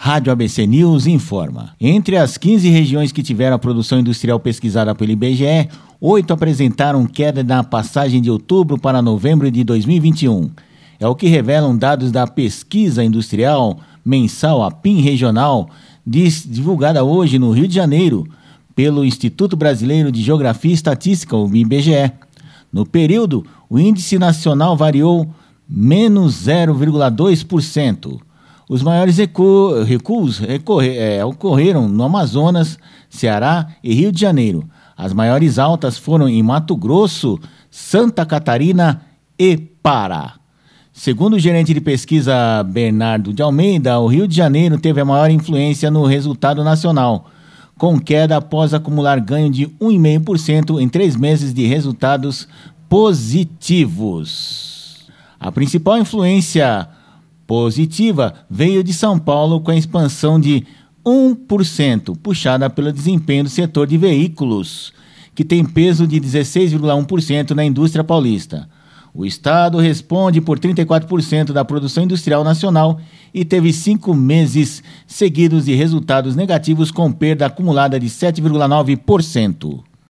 Rádio ABC News informa. Entre as 15 regiões que tiveram a produção industrial pesquisada pelo IBGE, oito apresentaram queda na passagem de outubro para novembro de 2021. É o que revelam dados da pesquisa industrial mensal APIM Regional, divulgada hoje no Rio de Janeiro pelo Instituto Brasileiro de Geografia e Estatística, o IBGE. No período, o índice nacional variou menos 0,2%. Os maiores recu recuos é, ocorreram no Amazonas, Ceará e Rio de Janeiro. As maiores altas foram em Mato Grosso, Santa Catarina e Pará. Segundo o gerente de pesquisa Bernardo de Almeida, o Rio de Janeiro teve a maior influência no resultado nacional, com queda após acumular ganho de 1,5% em três meses de resultados positivos. A principal influência positiva veio de São Paulo com a expansão de 1%, puxada pelo desempenho do setor de veículos, que tem peso de 16,1% na indústria paulista. O Estado responde por 34% da produção industrial nacional e teve cinco meses seguidos de resultados negativos com perda acumulada de 7,9%.